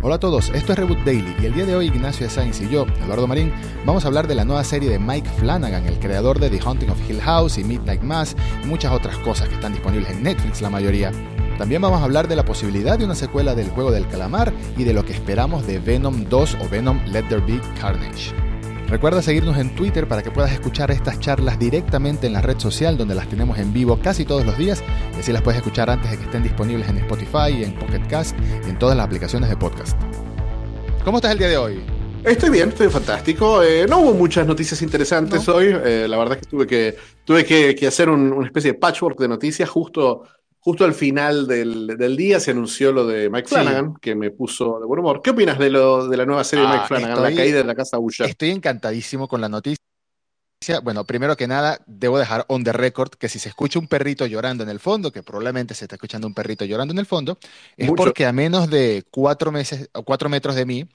Hola a todos, esto es Reboot Daily y el día de hoy Ignacio Sainz y yo, Eduardo Marín, vamos a hablar de la nueva serie de Mike Flanagan, el creador de The Haunting of Hill House y Midnight Mass y muchas otras cosas que están disponibles en Netflix la mayoría. También vamos a hablar de la posibilidad de una secuela del juego del calamar y de lo que esperamos de Venom 2 o Venom Let There Be Carnage. Recuerda seguirnos en Twitter para que puedas escuchar estas charlas directamente en la red social donde las tenemos en vivo casi todos los días y así las puedes escuchar antes de que estén disponibles en Spotify, en Pocket Cast y en todas las aplicaciones de podcast. ¿Cómo estás el día de hoy? Estoy bien, estoy fantástico. Eh, no hubo muchas noticias interesantes hoy. Eh, la verdad es que tuve que, tuve que, hacer una especie de patchwork de noticias justo justo al final del, día se anunció lo de Mike Flanagan, que me puso de buen humor. ¿Qué opinas de, lo, de la nueva serie de Mike ah, Flanagan, La caída de la casa Usher? Estoy encantadísimo con la noticia. Bueno, primero que nada, debo dejar on the record que si se escucha un perrito llorando en el fondo, que probablemente se está escuchando un perrito llorando en el fondo, es porque a menos de cuatro meses o cuatro metros de mí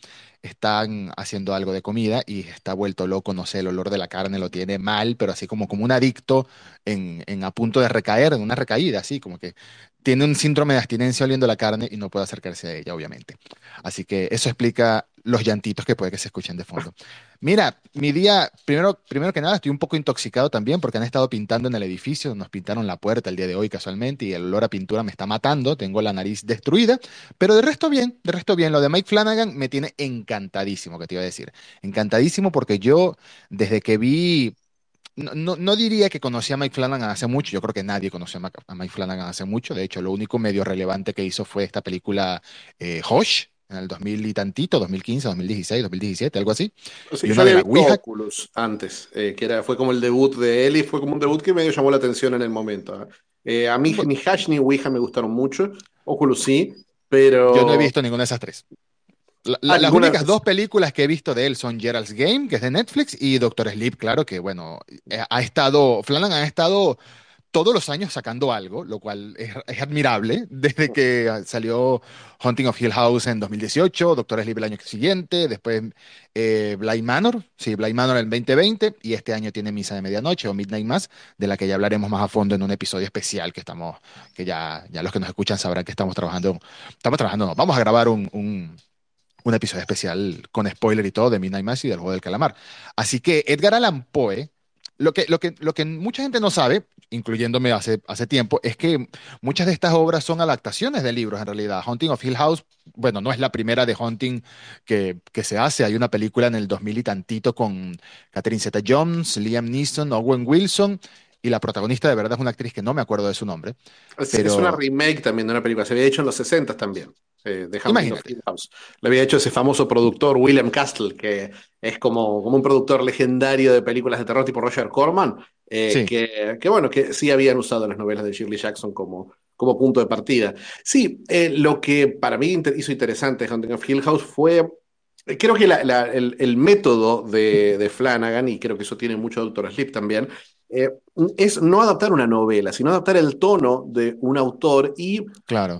están haciendo algo de comida y está vuelto loco, no sé, el olor de la carne lo tiene mal, pero así como, como un adicto en, en a punto de recaer, en una recaída, así como que tiene un síndrome de abstinencia oliendo la carne y no puede acercarse a ella, obviamente. Así que eso explica los llantitos que puede que se escuchen de fondo. Mira, mi día, primero, primero que nada, estoy un poco intoxicado también porque han estado pintando en el edificio, nos pintaron la puerta el día de hoy casualmente y el olor a pintura me está matando, tengo la nariz destruida, pero de resto bien, de resto bien. Lo de Mike Flanagan me tiene encantadísimo, que te iba a decir. Encantadísimo porque yo, desde que vi no, no, diría que conocí a Mike Flanagan hace mucho, yo creo que nadie conoció a Mike Flanagan hace mucho, de hecho lo único medio relevante que hizo fue esta película eh, Hosh, en el 2000 y tantito, 2015, 2016, 2017, algo así. Sí, había visto Oculus antes, eh, que era, fue como el debut de él y fue como un debut que medio llamó la atención en el momento. ¿eh? a mí ni Hash ni Ouija me gustaron mucho, Oculus sí, pero... Yo no he visto ninguna de esas tres. Las únicas dos películas que he visto de él son Gerald's Game, que es de Netflix, y Doctor Sleep, claro que, bueno, eh, ha estado, Flanagan ha estado todos los años sacando algo, lo cual es, admirable, desde que salió Hunting of Hill House en 2018, Doctor Sleep el año siguiente, después eh, Blind Manor, sí, Blind Manor en 2020, y este año tiene Misa de Medianoche o Midnight Mass, de la que ya hablaremos más a fondo en un episodio especial que estamos, que ya, los que nos escuchan sabrán que estamos trabajando, estamos trabajando, vamos a grabar un un episodio especial con spoiler y todo de Midnight Mass y del juego del calamar. Así que Edgar Allan Poe, lo que, lo que, lo que mucha gente no sabe, incluyéndome hace, hace tiempo, es que muchas de estas obras son adaptaciones de libros en realidad. Haunting of Hill House, bueno, no es la primera de Haunting que, que se hace. Hay una película en el 2000 y tantito con Catherine Zeta-Jones, Liam Neeson, Owen Wilson y la protagonista de verdad es una actriz que no me acuerdo de su nombre. Es, es una remake también de una película, se había hecho en los 60 también. Eh, de House. Le había hecho ese famoso productor William Castle, que es como, como un productor legendario de películas de terror tipo Roger Corman, eh, que, que, bueno, que sí habían usado las novelas de Shirley Jackson como, como punto de partida. Sí, eh, lo que para mí hizo interesante Hunting of Hill House fue Creo que el, el, método de, de, Flanagan, y creo que eso tiene mucho Doctor Sleep también, eh, es no adaptar una novela, sino adaptar el tono de un autor y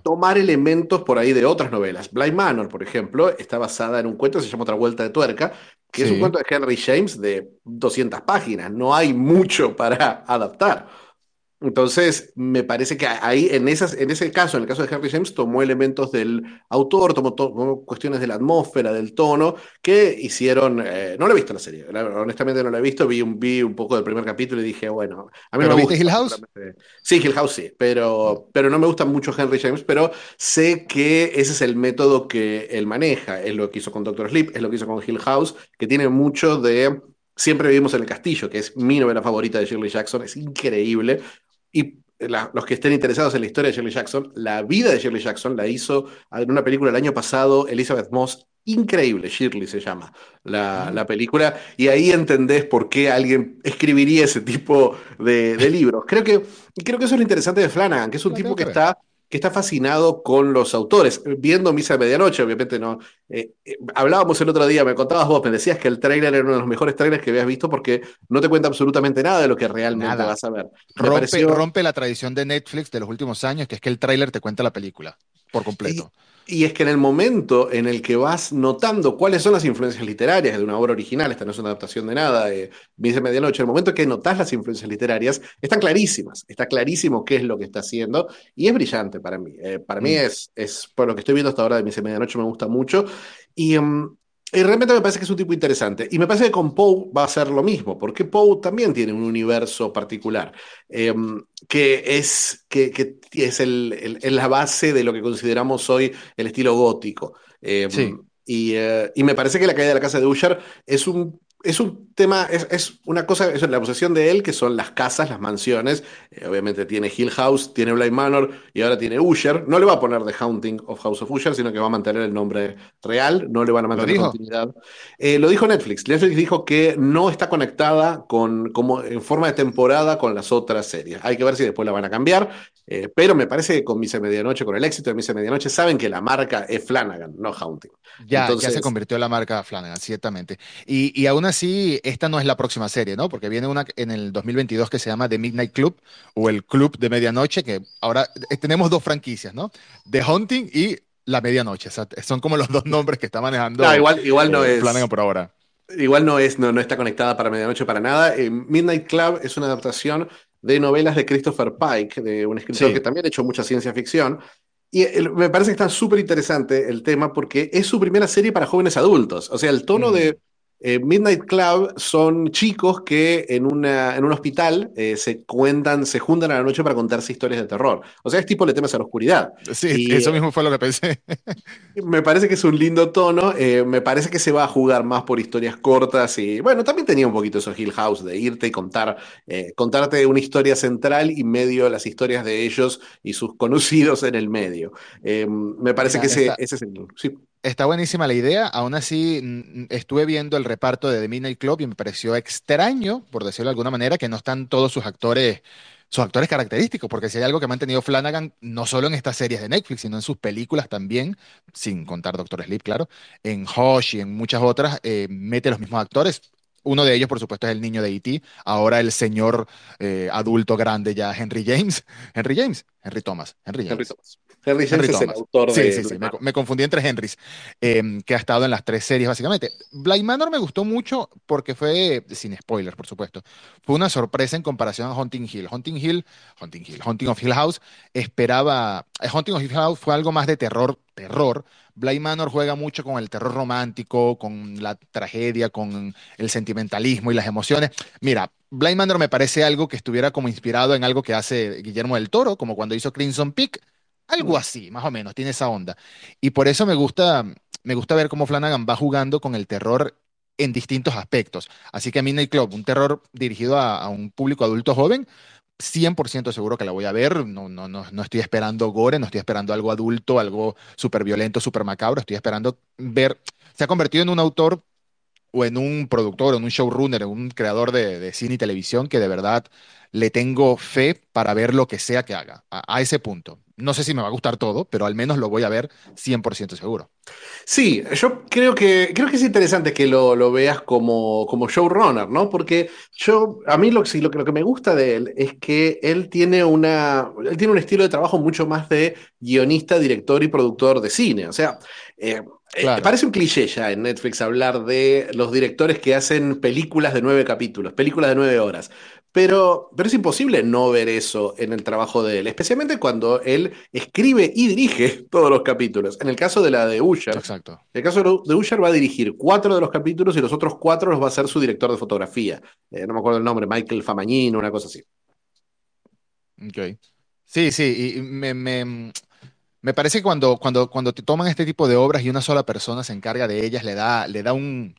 tomar elementos por ahí de otras novelas. Blind Manor, por ejemplo, está basada en un cuento que se llama Otra Vuelta de Tuerca, que es un cuento de Henry James de 200 páginas. No hay mucho para adaptar. Entonces, me parece que ahí, en, esas, en ese caso, en el caso de Henry James, tomó elementos del autor, tomó, cuestiones de la atmósfera, del tono, que hicieron. Eh, no lo he visto la serie, honestamente no la he visto. Vi un, vi un poco del primer capítulo y dije, bueno, a mí no me gusta. Hill House? Sí, Hill House sí, pero, pero no me gusta mucho Henry James, pero sé que ese es el método que él maneja. Es lo que hizo con Doctor Sleep, es lo que hizo con Hill House, que tiene mucho de. Siempre vivimos en el castillo, que es mi novela favorita de Shirley Jackson, es increíble. Y los que estén interesados en la historia de Shirley Jackson, la vida de Shirley Jackson la hizo en una película el año pasado Elizabeth Moss, increíble, Shirley se llama la, la película, y ahí entendés por qué alguien escribiría ese tipo de, de libros. Creo que, creo que eso es lo interesante de Flanagan, que es un tipo que está que está fascinado con los autores. Viendo Misa de Medianoche, obviamente no. Eh, eh, hablábamos el otro día, me contabas vos, me decías que el trailer era uno de los mejores trailers que habías visto porque no te cuenta absolutamente nada de lo que realmente vas a ver. Rompe, rompe, la tradición de Netflix de los últimos años, que es que el trailer te cuenta la película. Por completo. Y es que en el momento en el que vas notando cuáles son las influencias literarias de una obra original, esta no es una adaptación de nada, eh, dice Medianoche, en el momento en que notas las influencias literarias, están clarísimas, está clarísimo qué es lo que está haciendo y es brillante para mí. Eh, para mí mm. es, es, por lo que estoy viendo hasta ahora de Dice Medianoche, me gusta mucho. Y um, y realmente me parece que es un tipo interesante. Y me parece que con Poe va a ser lo mismo, porque Poe también tiene un universo particular, em, que es, que, que es el, la base de lo que consideramos hoy el estilo gótico. Em, y, eh, y, me parece que la caída de la casa de Usher es un es un tema, es, una cosa, es la posesión de él, que son las casas, las mansiones. Eh, obviamente tiene Hill House, tiene Blind Manor y ahora tiene Usher. No le va a poner The Haunting of House of Usher, sino que va a mantener el nombre real, no le van a mantener continuidad. Eh, lo dijo Netflix. Netflix dijo que no está conectada con, como en forma de temporada con las otras series. Hay que ver si después la van a cambiar. Eh, pero me parece que con Misa Medianoche, con el éxito de Misa Medianoche, saben que la marca es Flanagan, no Haunting. Ya, ya se convirtió en la marca Flanagan, ciertamente. Y, y aún así, esta no es la próxima serie, ¿no? Porque viene una en el 2022 que se llama The Midnight Club o el Club de Medianoche, que ahora eh, tenemos dos franquicias, ¿no? The Haunting y La Medianoche. son como los dos nombres que está manejando. No, igual, igual no eh, es. Flanagan por ahora. Igual no es, no, no está conectada para Medianoche para nada. Midnight Club es una adaptación de novelas de Christopher Pike, de un escritor que también ha hecho mucha ciencia ficción. Y me parece que está súper interesante el tema porque es su primera serie para jóvenes adultos. O sea, el tono mm. de eh, Midnight Club son chicos que en, una, en un hospital eh, se cuentan, se juntan a la noche para contarse historias de terror. O sea, es tipo le temas a la oscuridad. Sí, eso mismo fue lo que pensé. me parece que es un lindo tono. Eh, me parece que se va a jugar más por historias cortas y, bueno, también tenía un poquito eso Hill House de irte y contar, contarte una historia central y medio las historias de ellos y sus conocidos en el medio. me parece que ese, ese es el. Sí. Está buenísima la idea, aún así estuve viendo el reparto de The Midnight Club y me pareció extraño, por decirlo de alguna manera, que no están todos sus actores, sus actores característicos, porque si hay algo que ha mantenido Flanagan, no solo en estas series de Netflix, sino en sus películas también, sin contar Doctor Sleep, claro, en Hush y en muchas otras, eh, mete los mismos actores. Uno de ellos, por supuesto, es el niño de E.T., ahora el señor eh, adulto grande ya, Henry James. Henry James, Henry Thomas, Henry James. James es el autor sí, Sí, sí, me, confundí entre Henrys, em, que ha estado en las tres series básicamente. Blind Manor me gustó mucho porque fue, sin spoilers por supuesto, fue una sorpresa en comparación a Hunting Hill. Hunting Hill, Hunting Hill, Hunting of Hill House, esperaba, eh, Hunting of Hill House fue algo más de terror, terror. Blind Manor juega mucho con el terror romántico, con la tragedia, con el sentimentalismo y las emociones. Mira, Blind Manor me parece algo que estuviera como inspirado en algo que hace Guillermo del Toro, como cuando hizo Crimson Peak algo así, más o menos, tiene esa onda. Y por eso me gusta, me gusta ver cómo Flanagan va jugando con el terror en distintos aspectos. Así que a Midnight Club, un terror dirigido a, un público adulto joven, 100% seguro que la voy a ver. No, no, no, no estoy esperando gore, no estoy esperando algo adulto, algo súper violento, súper macabro. Estoy esperando ver. Se ha convertido en un autor o en un productor, en un showrunner, en un creador de, cine y televisión que de verdad le tengo fe para ver lo que sea que haga, a ese punto. No sé si me va a gustar todo, pero al menos lo voy a ver 100% seguro. Sí, yo creo que, creo que es interesante que lo, veas como, como showrunner, ¿no? Porque yo, a mí lo, lo, lo que me gusta de él es que él tiene, una, él tiene un estilo de trabajo mucho más de guionista, director y productor de cine. O sea, eh, eh, parece un cliché ya en Netflix hablar de los directores que hacen películas de nueve capítulos, películas de nueve horas. Pero, pero es imposible no ver eso en el trabajo de él, especialmente cuando él escribe y dirige todos los capítulos. En el caso de la de Usher, Exacto. En el caso de Usher va a dirigir cuatro de los capítulos y los otros cuatro los va a hacer su director de fotografía. Eh, no me acuerdo el nombre, Michael Famagnino, una cosa así. Ok. Sí, sí, y me, me, me parece que cuando, cuando, cuando te toman este tipo de obras y una sola persona se encarga de ellas, le da, le da un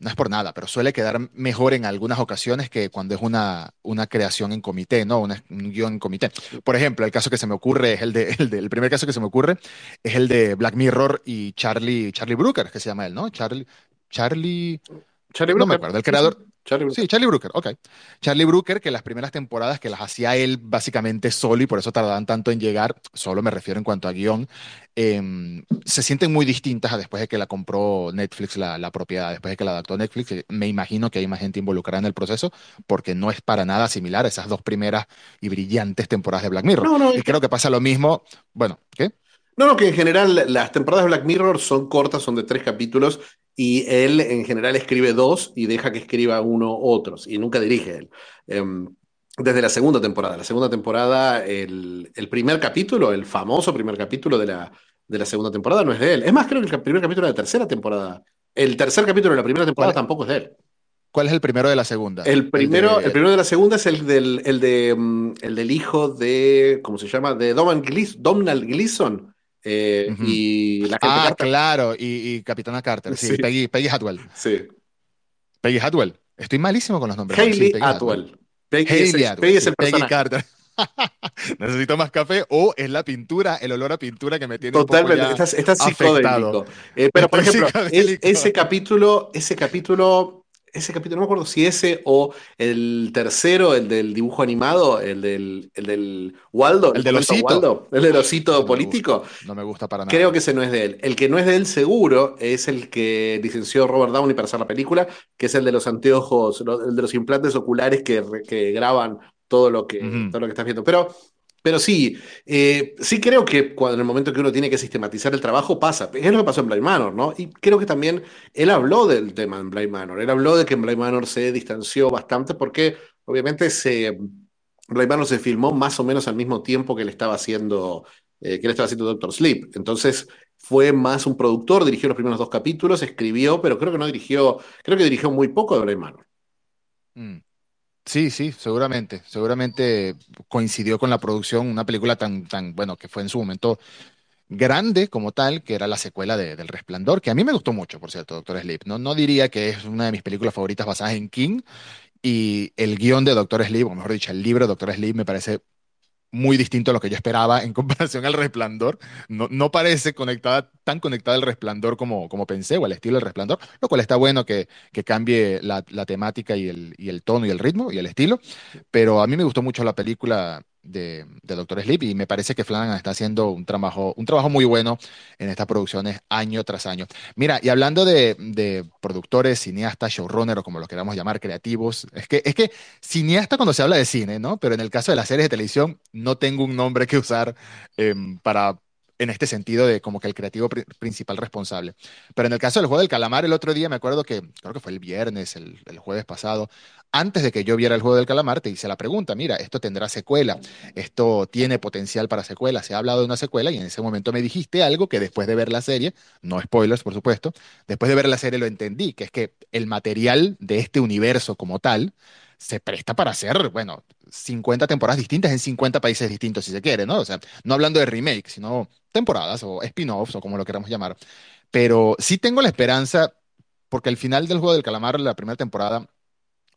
no es por nada, pero suele quedar mejor en algunas ocasiones que cuando es una, una creación en comité, ¿no? un guion en comité. Por ejemplo, el caso que se me ocurre es el de, el primer caso que se me ocurre es el de Black Mirror y Charlie, Charlie Brooker, que se llama él, ¿no? Charlie, Charlie, Charlie no me acuerdo, el creador, Sí, Charlie Brooker, ok. Charlie Brooker, que las primeras temporadas que las hacía él básicamente solo y por eso tardaban tanto en llegar, solo me refiero en cuanto a guion, em, se sienten muy distintas a después de que la compró Netflix la, la, propiedad, después de que la adaptó Netflix. Me imagino que hay más gente involucrada en el proceso porque no es para nada similar a esas dos primeras y brillantes temporadas de Black Mirror. y creo que pasa lo mismo, bueno, ¿qué? No, no, que en general las temporadas de Black Mirror son cortas, son de tres capítulos, y él en general escribe dos y deja que escriba uno otros, y nunca dirige él. Em, desde la segunda temporada. La segunda temporada, el, primer capítulo, el famoso primer capítulo de la, de la segunda temporada no es de él. Es más, creo que el primer capítulo de la tercera temporada. El tercer capítulo de la primera temporada tampoco es de él. ¿Cuál es el primero de la segunda? El primero, el, primero de la segunda es el del, el de, mm, el del hijo de, ¿cómo se llama? De Donald Gleason. Eh, y la gente Ah, claro, y, Capitana Carter, sí, Peggy, Peggy Hatwell. Sí. Peggy Hatwell. Estoy malísimo con los nombres. Hayley Atwell. Peggy, es, el, Peggy Carter. Necesito más café o es la pintura, el olor a pintura que me tiene Totalmente, un poco ya estás, psicodélico. Eh, pero por ejemplo, ese capítulo, ese capítulo ese capítulo, no me acuerdo si ese o el tercero, el del dibujo animado, el del, el del Waldo. El, del osito. el del osito político. no me gusta para nada. Creo que ese no es de él. El que no es de él seguro es el que licenció Robert Downey para hacer la película, que es el de los anteojos, el de los implantes oculares que, que graban todo lo que, todo lo que estás viendo. Pero pero sí, eh, sí creo que cuando en el momento que uno tiene que sistematizar el trabajo pasa. Es lo que pasó en Blind Manor, ¿no? Y creo que también él habló del tema en Blind Manor. Él habló de que en Blind Manor se distanció bastante porque obviamente se, Manor se filmó más o menos al mismo tiempo que él estaba haciendo, eh, que él estaba haciendo Doctor Sleep. Entonces fue más un productor, dirigió los primeros dos capítulos, escribió, pero creo que no dirigió, creo que dirigió muy poco de Blind Manor. Mm. Sí, sí, seguramente. Seguramente coincidió con la producción, una película tan, tan, bueno, que fue en su momento grande como tal, que era la secuela de, del Resplandor, que a mí me gustó mucho, por cierto, Doctor Sleep. No, no diría que es una de mis películas favoritas basadas en King, y el guion de Doctor Sleep, o mejor dicho, el libro de Doctor Sleep me parece muy distinto a lo que yo esperaba en comparación al resplandor. No, no parece conectada, tan conectada al resplandor como, como pensé, o al estilo del resplandor, lo cual está bueno que, que cambie la, la temática y el, y el tono y el ritmo y el estilo. Pero a mí me gustó mucho la película de, Doctor Sleep y me parece que Flanagan está haciendo un trabajo, un trabajo muy bueno en estas producciones año tras año. Mira, y hablando de, productores, cineastas, showrunner o como lo queramos llamar, creativos, es que, es que cineasta cuando se habla de cine, ¿no? Pero en el caso de las series de televisión no tengo un nombre que usar em, para en este sentido de como que el creativo principal responsable. Pero en el caso del juego del calamar, el otro día me acuerdo que, creo que fue el viernes, el, el, jueves pasado, antes de que yo viera el juego del calamar, te hice la pregunta, mira, esto tendrá secuela, esto tiene potencial para secuela, se ha hablado de una secuela y en ese momento me dijiste algo que después de ver la serie, no spoilers por supuesto, después de ver la serie lo entendí, que es que el material de este universo como tal, se presta para hacer, bueno, 50 temporadas distintas en 50 países distintos, si se quiere, ¿no? O sea, no hablando de remake, sino temporadas o spin-offs o como lo queramos llamar. Pero sí tengo la esperanza, porque el final del juego del calamar, la primera temporada,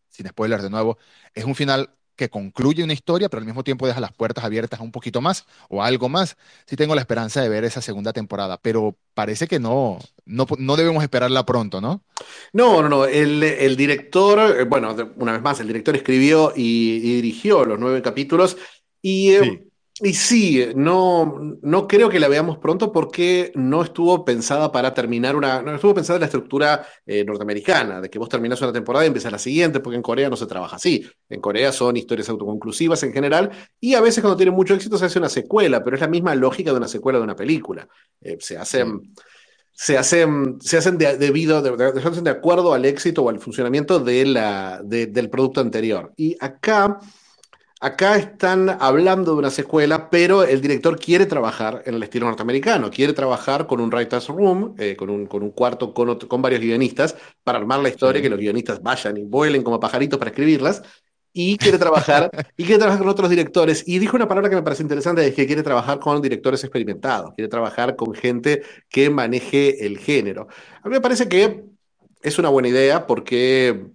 sin spoilers de nuevo, es un final que concluye una historia, pero al mismo tiempo deja las puertas abiertas a un poquito más o algo más. Sí tengo la esperanza de ver esa segunda temporada, pero parece que no, no, no debemos esperarla pronto, ¿no? No, no, no. El, director, eh, bueno, una vez más, el director escribió y, dirigió los nueve capítulos y eh, y sí, no, no creo que la veamos pronto porque no estuvo pensada para terminar una. No estuvo pensada en la estructura eh, norteamericana, de que vos terminás una temporada y empiezas la siguiente, porque en Corea no se trabaja así. En Corea son historias autoconclusivas en general, y a veces cuando tienen mucho éxito se hace una secuela, pero es la misma lógica de una secuela de una película. Eh, se hacen. Se hacen, se hacen de, debido, de, de, de, acuerdo al éxito o al funcionamiento de la, del producto anterior. Y acá Acá están hablando de una secuela, pero el director quiere trabajar en el estilo norteamericano, quiere trabajar con un writer's room, eh, con, un, con, un, cuarto con, con, varios guionistas, para armar la historia, que los guionistas vayan y vuelen como pajaritos para escribirlas, y quiere trabajar, y quiere trabajar con otros directores. Y dijo una palabra que me parece interesante, es que quiere trabajar con directores experimentados, quiere trabajar con gente que maneje el género. A mí me parece que es una buena idea porque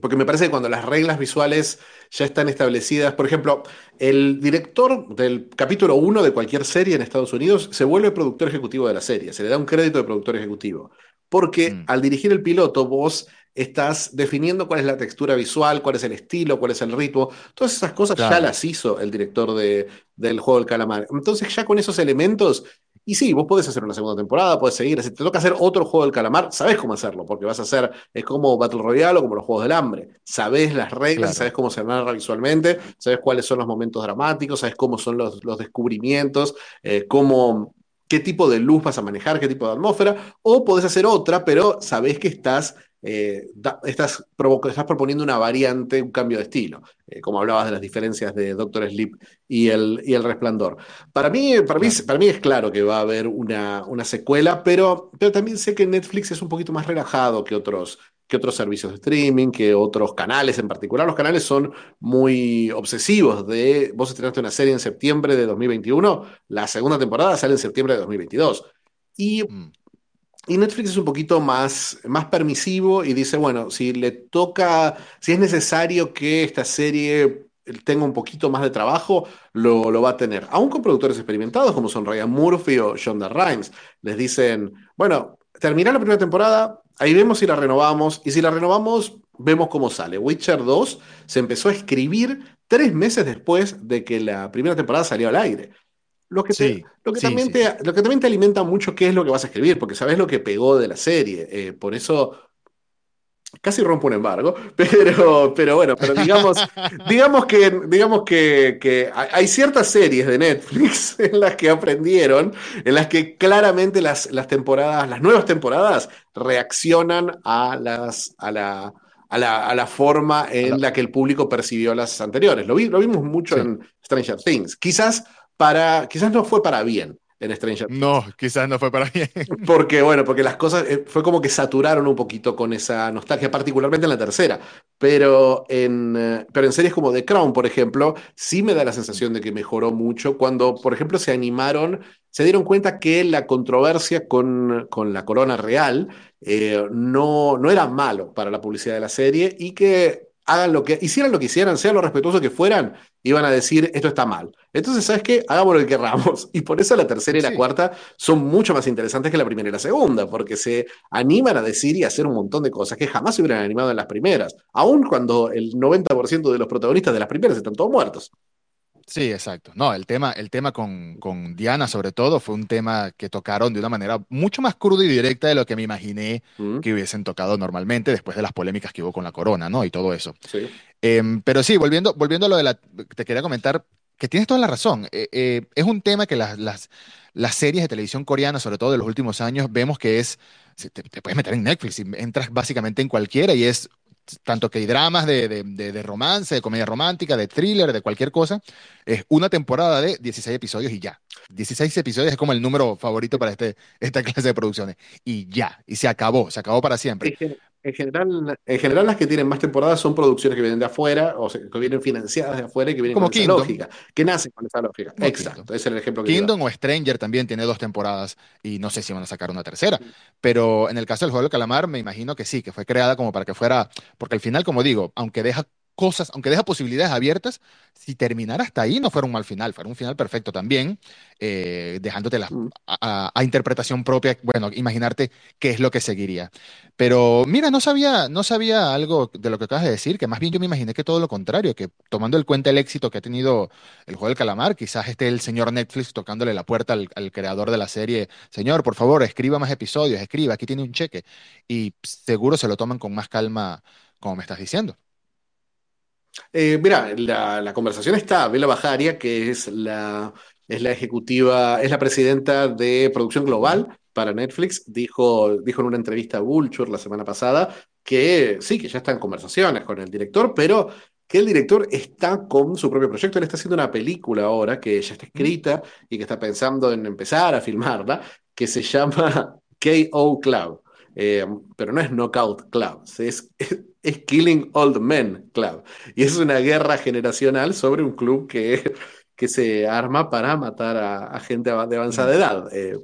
porque me parece que cuando las reglas visuales ya están establecidas, por ejemplo, el director del capítulo 1 de cualquier serie en Estados Unidos se vuelve productor ejecutivo de la serie, se le da un crédito de productor ejecutivo. Porque mm. al dirigir el piloto, vos estás definiendo cuál es la textura visual, cuál es el estilo, cuál es el ritmo. Todas esas cosas ya las hizo el director de, del juego del calamar. Entonces, ya con esos elementos, y sí, vos podés hacer una segunda temporada, podés seguir. Si te toca hacer otro juego del calamar, sabés cómo hacerlo, porque vas a hacer, es como Battle Royale o como los juegos del hambre. Sabés las reglas, sabés cómo se narra visualmente, sabés cuáles son los momentos dramáticos, sabés cómo son los, los descubrimientos, eh, cómo, qué tipo de luz vas a manejar, qué tipo de atmósfera, o podés hacer otra, pero sabés que estás, eh, estás, estás, proponiendo una variante, un cambio de estilo, eh, como hablabas de las diferencias de Doctor Sleep y el, y el Resplandor. Para mí, para, mí, para mí es claro que va a haber una, una secuela, pero, pero también sé que Netflix es un poquito más relajado que otros que otros servicios de streaming, que otros canales en particular. Los canales son muy obsesivos de, vos estrenaste una serie en septiembre de 2021, la segunda temporada sale en septiembre de 2022. Y, mm. Y Netflix es un poquito más, más permisivo y dice, bueno, si le toca, si es necesario que esta serie tenga un poquito más de trabajo, lo, lo, va a tener. Aún con productores experimentados como son Ryan Murphy o Shonda Rhimes, les dicen, bueno, termina la primera temporada, ahí vemos si la renovamos, y si la renovamos, vemos cómo sale. Witcher 2 se empezó a escribir tres meses después de que la primera temporada salió al aire. Lo que, lo, que también Te, lo que también te alimenta mucho qué es lo que vas a escribir, porque sabes lo que pegó de la serie. Eh, por eso Casi rompo un embargo, pero, pero bueno, pero digamos, digamos que, digamos que, hay ciertas series de Netflix en las que aprendieron, en las que claramente las, las temporadas, las nuevas temporadas reaccionan a las, a la, a la, forma en la que el público percibió las anteriores. Lo, lo vimos mucho en Stranger Things. Quizás para, quizás no fue para bien en Stranger No, quizás no fue para bien. Porque, bueno, porque las cosas eh, fue como que saturaron un poquito con esa nostalgia, particularmente en la tercera. Pero en, eh, pero en series como The Crown, por ejemplo, sí me da la sensación de que mejoró mucho cuando, por ejemplo, se animaron, se dieron cuenta que la controversia con, con la corona real eh, no, no era malo para la publicidad de la serie y que hagan lo que, hicieran lo que hicieran, sean lo respetuosos que fueran, iban a decir, esto está mal. Entonces, ¿sabes qué? Hagamos lo que querramos. Y por eso la tercera y la cuarta son mucho más interesantes que la primera y la segunda, porque se animan a decir y a hacer un montón de cosas que jamás se hubieran animado en las primeras, aun cuando el 90% de los protagonistas de las primeras están todos muertos. Sí, exacto. No, el tema, el tema con, con, Diana, sobre todo, fue un tema que tocaron de una manera mucho más cruda y directa de lo que me imaginé mm. que hubiesen tocado normalmente después de las polémicas que hubo con la corona, ¿no? Y todo eso. Sí. Em, pero sí, volviendo, volviendo a lo de la. Te quería comentar que tienes toda la razón. Eh, eh, es un tema que las, las, las series de televisión coreana, sobre todo de los últimos años, vemos que es. Te, te, puedes meter en Netflix y entras básicamente en cualquiera y es tanto que hay dramas de, de, romance, de comedia romántica, de thriller, de cualquier cosa, es una temporada de 16 episodios y ya. 16 episodios es como el número favorito para este, esta clase de producciones. Y ya, y se acabó, se acabó para siempre. En general, en general, las que tienen más temporadas son producciones que vienen de afuera, o que vienen financiadas de afuera y que vienen con esa lógica, que nacen con esa lógica. Exacto, ese es el ejemplo que Kingdom o Stranger también tiene dos temporadas y no sé si van a sacar una tercera. Pero en el caso del juego del calamar, me imagino que sí, que fue creada como para que fuera, porque al final, como digo, aunque deja cosas, aunque deja posibilidades abiertas, si terminara hasta ahí no fuera un mal final, fuera un final perfecto también, eh, dejándote mm. a, interpretación propia, bueno, imaginarte qué es lo que seguiría. Pero mira, no sabía, no sabía algo de lo que acabas de decir, que más bien yo me imaginé que todo lo contrario, que tomando en cuenta el éxito que ha tenido el juego del calamar, quizás esté el señor Netflix tocándole la puerta al, al creador de la serie, señor, por favor, escriba más episodios, escriba, aquí tiene un cheque, y seguro se lo toman con más calma, como me estás diciendo. Eh, mira, la, conversación está. Bela Bajaria, que es la, es la ejecutiva, es la presidenta de producción global para Netflix, dijo, dijo en una entrevista a Vulture la semana pasada que sí, que ya está en conversaciones con el director, pero que el director está con su propio proyecto. Él está haciendo una película ahora que ya está escrita y que está pensando en empezar a filmarla, que se llama KO Club. Eh, pero no es Knockout Club, es, es Killing Old Men Club. Y es una guerra generacional sobre un club que que se arma para matar a, gente de avanzada edad. Eh,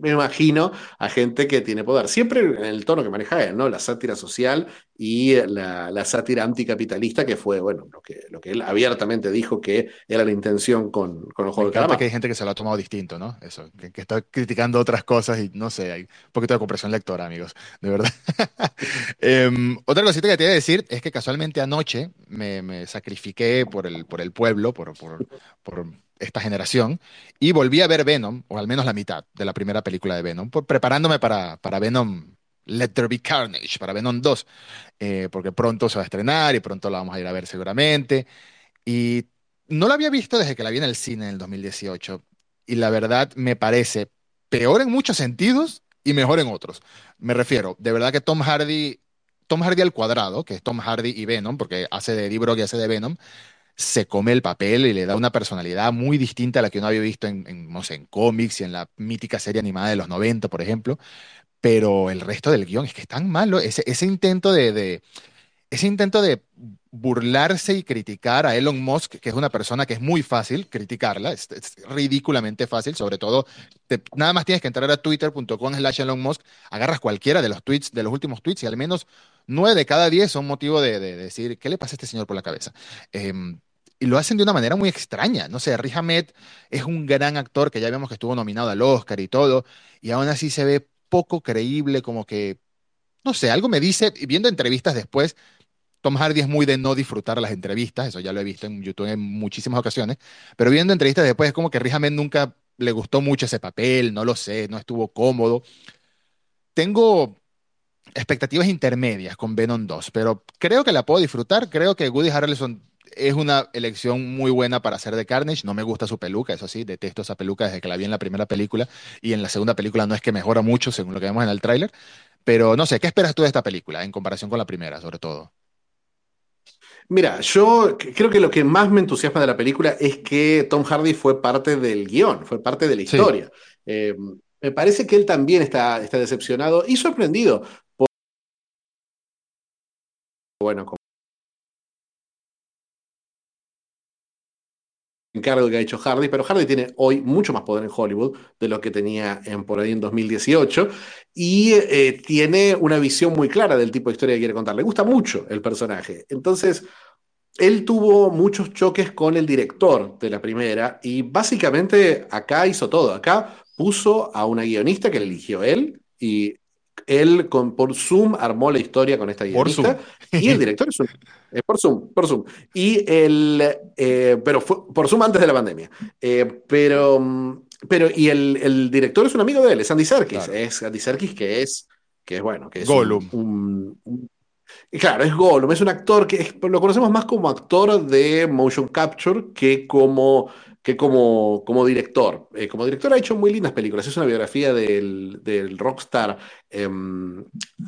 me imagino a gente que tiene poder. Siempre en el tono que maneja él, ¿no? La sátira social y la, sátira anticapitalista, que fue, bueno, lo que, lo que él abiertamente dijo que era la intención con, con los juegos de que hay gente que se lo ha tomado distinto, ¿no? Eso, que, está criticando otras cosas y no sé, hay un poquito de compresión lectora, amigos, de verdad. Em, otra cosita que te iba a decir es que casualmente anoche me, sacrifiqué por el, por el pueblo, por, por por esta generación y volví a ver Venom, o al menos la mitad de la primera película de Venom, preparándome para, para Venom Let There Be Carnage, para Venom 2, eh, porque pronto se va a estrenar y pronto la vamos a ir a ver seguramente. Y no la había visto desde que la vi en el cine en el 2018 y la verdad me parece peor en muchos sentidos y mejor en otros. Me refiero, de verdad que Tom Hardy, Tom Hardy al cuadrado, que es Tom Hardy y Venom, porque hace de Brock y hace de Venom, se come el papel y le da una personalidad muy distinta a la que uno había visto en, sé, en cómics y en la mítica serie animada de los 90, por ejemplo. Pero el resto del guion es que es tan malo. Ese, intento de, ese intento de burlarse y criticar a Elon Musk, que es una persona que es muy fácil criticarla, es, ridículamente fácil, sobre todo, nada más tienes que entrar a twitter.com slash Elon Musk, agarras cualquiera de los tweets, de los últimos tweets y al menos nueve de cada diez son motivo de, decir, ¿qué le pasa a este señor por la cabeza? Em, y lo hacen de una manera muy extraña. No sé, Riz Ahmed es un gran actor que ya vemos que estuvo nominado al Oscar y todo, y aún así se ve poco creíble, como que, no sé, algo me dice, viendo entrevistas después, Tom Hardy es muy de no disfrutar las entrevistas, eso ya lo he visto en YouTube en muchísimas ocasiones, pero viendo entrevistas después es como que Riz Ahmed nunca le gustó mucho ese papel, no lo sé, no estuvo cómodo. Tengo expectativas intermedias con Venom 2, pero creo que la puedo disfrutar, creo que Woody Harrelson es una elección muy buena para hacer de Carnage. No me gusta su peluca, eso sí, detesto esa peluca desde que la vi en la primera película y en la segunda película no es que mejora mucho según lo que vemos en el tráiler. Pero no sé, ¿qué esperas tú de esta película en comparación con la primera, sobre todo? Mira, yo creo que lo que más me entusiasma de la película es que Tom Hardy fue parte del guion, fue parte de la historia. Eh, me parece que él también está, está decepcionado y sorprendido. Por, bueno, encargo que ha hecho Hardy, pero Hardy tiene hoy mucho más poder en Hollywood de lo que tenía en, por ahí en 2018 y eh, tiene una visión muy clara del tipo de historia que quiere contar. Le gusta mucho el personaje. Entonces, él tuvo muchos choques con el director de la primera y básicamente acá hizo todo. Acá puso a una guionista que eligió él y él con, por Zoom armó la historia con esta guionista. y el director es un. Eh, por Zoom, por Zoom. Y el. Eh, pero fue por Zoom antes de la pandemia. Eh, pero. Pero, y el, director es un amigo de él, es Andy Serkis. Es Andy Serkis que es. Que es bueno, que es Gollum. un, Claro, es Gollum, es un actor que lo conocemos más como actor de motion capture que como que como, como director. Eh, como director ha hecho muy lindas películas. Es una biografía del, del rockstar em,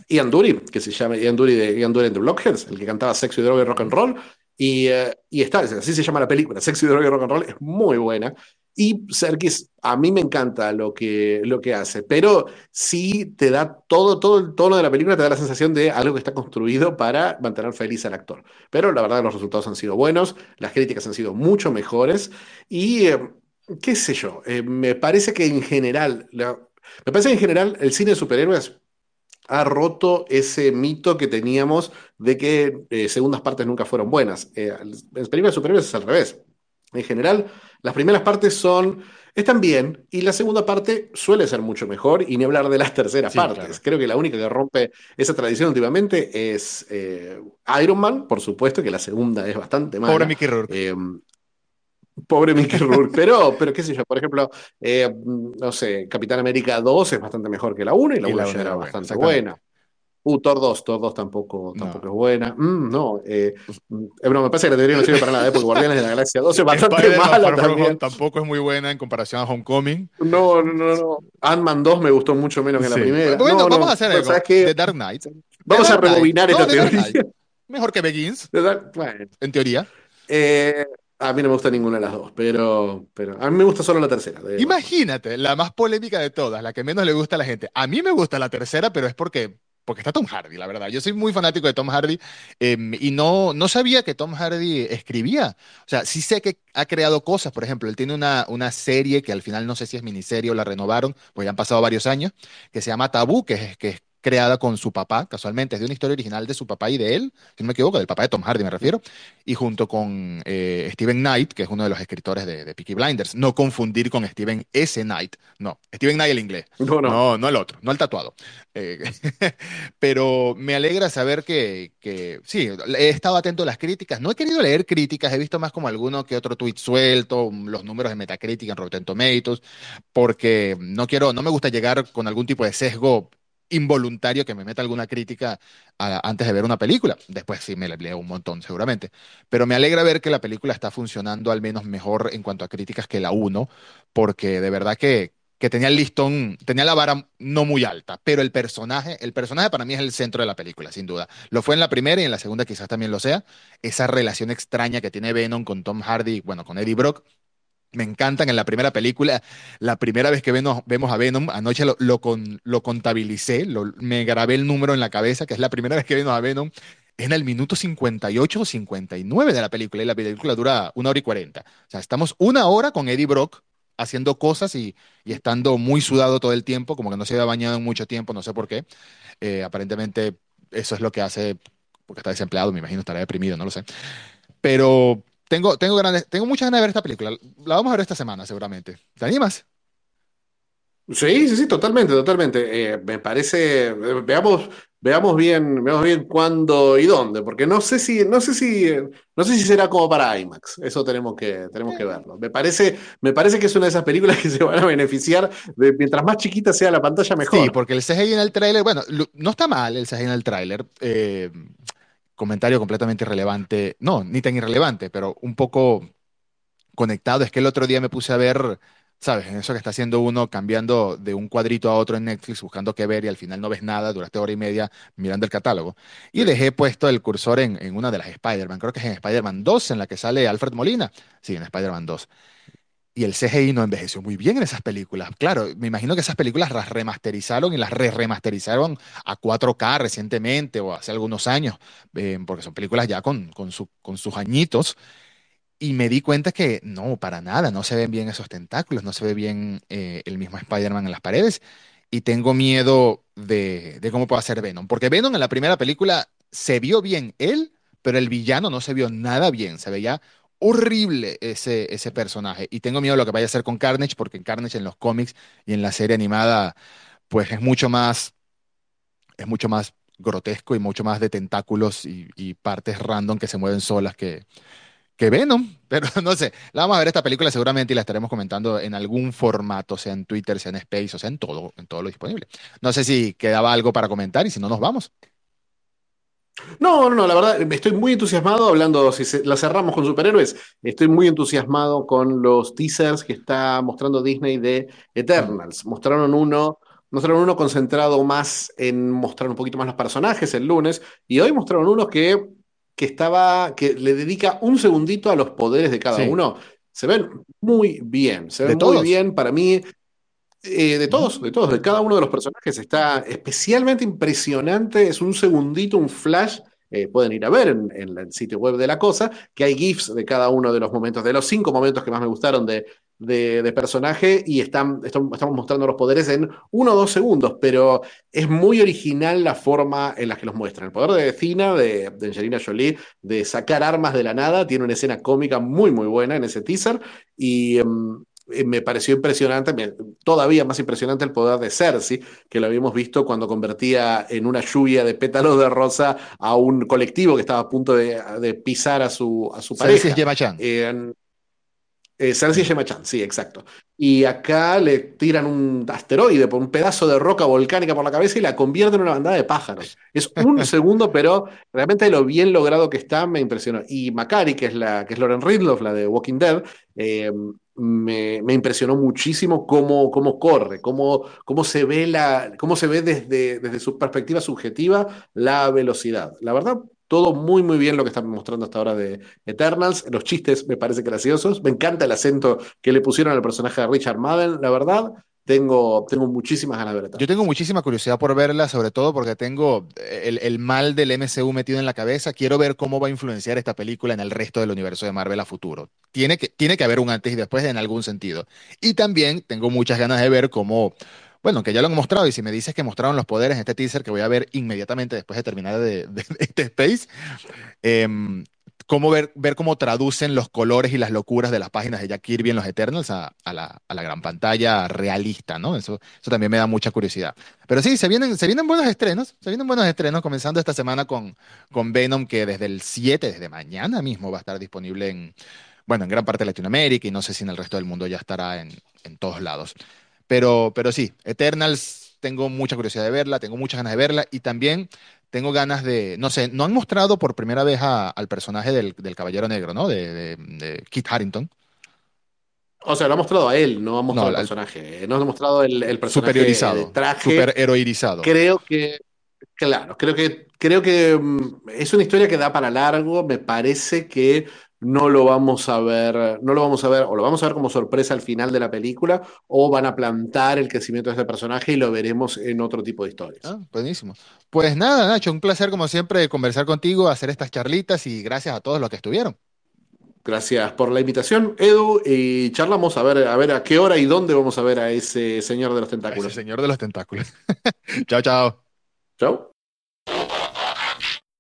Ian Dury, que se llama Ian Dury de Ian Dury and the Blockheads, el que cantaba Sexo y Droga y Rock and Roll. Y, eh, y está, así se llama la película, Sexo y Droga y Rock and Roll, es muy buena. Y Serkis, a mí me encanta lo que, lo que hace, pero sí te da todo, todo el tono de la película, te da la sensación de algo que está construido para mantener feliz al actor. Pero la verdad, los resultados han sido buenos, las críticas han sido mucho mejores y eh, qué sé yo, eh, me parece que en general, me parece que en general el cine de superhéroes ha roto ese mito que teníamos de que eh, segundas partes nunca fueron buenas. en películas de superhéroes es al revés. En general, las primeras partes son, están bien y la segunda parte suele ser mucho mejor y ni hablar de las terceras partes. Creo que la única que rompe esa tradición últimamente es eh, Iron Man, por supuesto, que la segunda es bastante mala. Pobre Mickey Rourke. Em, pobre Mickey Rourke, pero, pero qué sé yo, por ejemplo, eh, no sé, Capitán América 2 es bastante mejor que la 1 y la 1 ya era bastante buena. Uh, Thor 2, Thor 2 tampoco, tampoco es buena. Mm, no, eh, mm, eh, no, me parece que la teoría no sirve para nada, ¿eh? porque Guardianes de la Galaxia 2 es bastante mala también. Tampoco es muy buena en comparación a Homecoming. No, no, no. no. Ant-Man 2 me gustó mucho menos que la primera. Bueno, vamos a hacer algo. The Dark Knight. Vamos a rebobinar esta teoría. Mejor que Begins. Dark... En teoría. Eh, a mí no me gusta ninguna de las dos, pero, pero a mí me gusta solo la tercera. Imagínate, la más polémica de todas, la que menos le gusta a la gente. A mí me gusta la tercera, pero es porque porque está Tom Hardy, la verdad. Yo soy muy fanático de Tom Hardy em, y no, no sabía que Tom Hardy escribía. O sea, sí sé que ha creado cosas. Por ejemplo, él tiene una, una serie que al final no sé si es miniserie o la renovaron, pues ya han pasado varios años, que se llama Tabú, que es, que es creada con su papá, casualmente, es de una historia original de su papá y de él, si no me equivoco, del papá de Tom Hardy me refiero, y junto con eh, Steven Knight, que es uno de los escritores de, de, Peaky Blinders, no confundir con Steven S. Knight, no, Steven Knight el inglés, no, no, no, el otro, no el tatuado. Eh, pero me alegra saber que, que, sí, he estado atento a las críticas, no he querido leer críticas, he visto más como alguno que otro tweet suelto, los números de Metacritic en Rotten Tomatoes, porque no quiero, no me gusta llegar con algún tipo de sesgo involuntario que me meta alguna crítica antes de ver una película. Después sí me leo un montón, seguramente. Pero me alegra ver que la película está funcionando al menos mejor en cuanto a críticas que la 1, porque de verdad que que tenía el listón, tenía la vara no muy alta, pero el personaje, el personaje para mí es el centro de la película, sin duda. Lo fue en la primera y en la segunda quizás también lo sea. Esa relación extraña que tiene Venom con Tom Hardy, bueno, con Eddie Brock, me encantan en la primera película, la primera vez que vemos, a Venom, anoche lo, lo, contabilicé, me grabé el número en la cabeza, que es la primera vez que vemos a Venom, en el minuto 58 o 59 de la película, y la película dura una hora y cuarenta. O sea, estamos una hora con Eddie Brock haciendo cosas y, y, estando muy sudado todo el tiempo, como que no se había bañado en mucho tiempo, no sé por qué. Eh, aparentemente eso es lo que hace, porque está desempleado, me imagino estará deprimido, no lo sé. Pero tengo, tengo, grandes, tengo muchas ganas de ver esta película. La vamos a ver esta semana, seguramente. ¿Te animas? Sí, sí, sí, totalmente, totalmente. Eh, me parece, eh, veamos, veamos bien, veamos bien cuándo y dónde, porque no sé si, no sé si, no sé si será como para IMAX. Eso tenemos que, tenemos que verlo. Me parece, me parece que es una de esas películas que se van a beneficiar de mientras más chiquita sea la pantalla, mejor. Sí, porque el CGI en el tráiler, bueno, no está mal el CGI en el tráiler. Eh, comentario completamente irrelevante, no, ni tan irrelevante, pero un poco conectado. Es que el otro día me puse a ver, ¿sabes? Eso que está haciendo uno cambiando de un cuadrito a otro en Netflix, buscando qué ver y al final no ves nada, duraste hora y media mirando el catálogo. Y dejé puesto el cursor en, en una de las Spider-Man, creo que es en Spider-Man 2, en la que sale Alfred Molina. Sí, en Spider-Man 2 y el CGI no envejeció muy bien en esas películas. Claro, me imagino que esas películas las remasterizaron y las re-remasterizaron a 4K recientemente o hace algunos años, eh, porque son películas ya con, con, sus añitos. Y me di cuenta que no, para nada, no se ven bien esos tentáculos, no se ve bien eh, el mismo Spider-Man en las paredes. Y tengo miedo de, de cómo puede ser Venom, porque Venom en la primera película se vio bien él, pero el villano no se vio nada bien, se veía horrible ese, ese personaje. Y tengo miedo de lo que vaya a hacer con Carnage, porque en Carnage en los cómics y en la serie animada, pues es mucho más, es mucho más grotesco y mucho más de tentáculos y, partes random que se mueven solas que, que Venom. Pero no sé, la vamos a ver esta película seguramente y la estaremos comentando en algún formato, sea en Twitter, sea en Space, o sea en todo, en todo lo disponible. No sé si quedaba algo para comentar y si no nos vamos. No, no, no, la verdad, estoy muy entusiasmado, hablando, si la cerramos con superhéroes, estoy muy entusiasmado con los teasers que está mostrando Disney de Eternals. Mostraron uno, mostraron uno concentrado más en mostrar un poquito más los personajes el lunes, y hoy mostraron uno que, que estaba, que le dedica un segundito a los poderes de cada uno. Se ven muy bien, se ven muy bien. Para mí, eh, de todos, de todos, de cada uno de los personajes. Está especialmente impresionante, es un segundito, un flash. Eh, pueden ir a ver en, el sitio web de la cosa, que hay GIFs de cada uno de los momentos, de los cinco momentos que más me gustaron de, de, personaje, y están, estamos mostrando los poderes en uno o dos segundos, pero es muy original la forma en la que los muestran. El poder de Cina, de, de Angelina Jolie, de sacar armas de la nada, tiene una escena cómica muy, muy buena en ese teaser, y. Em, me pareció impresionante, todavía más impresionante el poder de Cersei, que lo habíamos visto cuando convertía en una lluvia de pétalos de rosa a un colectivo que estaba a punto de, pisar a su, a su pareja. Cersei eh, eh, Cersei Yemachan, sí, exacto. Y acá le tiran un asteroide un pedazo de roca volcánica por la cabeza y la convierten en una bandada de pájaros. Es un segundo, pero realmente lo bien logrado que está me impresionó. Y Macari, que es, la, que es Lauren Ridloff, la de Walking Dead, eh, me, impresionó muchísimo cómo, cómo corre, cómo, cómo, se ve, la, cómo se ve desde, desde su perspectiva subjetiva la velocidad. La verdad, todo muy, muy bien lo que están mostrando hasta ahora de Eternals. Los chistes me parecen graciosos. Me encanta el acento que le pusieron al personaje de Richard Madden, la verdad tengo, tengo muchísimas ganas de verla. Yo tengo muchísima curiosidad por verla, sobre todo porque tengo el, el, mal del MCU metido en la cabeza. Quiero ver cómo va a influenciar esta película en el resto del universo de Marvel a futuro. Tiene que, tiene que haber un antes y después en algún sentido. Y también tengo muchas ganas de ver cómo, bueno, que ya lo han mostrado, y si me dices que mostraron los poderes en este teaser que voy a ver inmediatamente después de terminar de, este Space, eh, cómo ver, cómo traducen los colores y las locuras de las páginas de Jack Kirby en los Eternals a, la, gran pantalla realista, ¿no? Eso, también me da mucha curiosidad. Pero sí, se vienen, se vienen buenos estrenos, se vienen buenos estrenos, comenzando esta semana con, con Venom, que desde el 7, desde mañana mismo, va a estar disponible en, bueno, en gran parte de Latinoamérica y no sé si en el resto del mundo ya estará en, en todos lados. Pero, pero sí, Eternals, tengo mucha curiosidad de verla, tengo muchas ganas de verla y también tengo ganas de, no sé, no han mostrado por primera vez al personaje del, Caballero Negro, ¿no? De, Kit Harrington. O sea, lo ha mostrado a él, no ha mostrado al personaje. No ha mostrado el, el personaje superiorizado, traje. Super heroizado. Creo que, claro, creo que, creo que mm, es una historia que da para largo. Me parece que no lo vamos a ver, no lo vamos a ver, o lo vamos a ver como sorpresa al final de la película, o van a plantar el crecimiento de este personaje y lo veremos en otro tipo de historias. Ah, buenísimo. Pues nada, Nacho, un placer como siempre conversar contigo, hacer estas charlitas y gracias a todos los que estuvieron. Gracias por la invitación, Edu, y charlamos a ver, a ver a qué hora y dónde vamos a ver a ese señor de los tentáculos. ese señor de los tentáculos. chao, chao. Chao.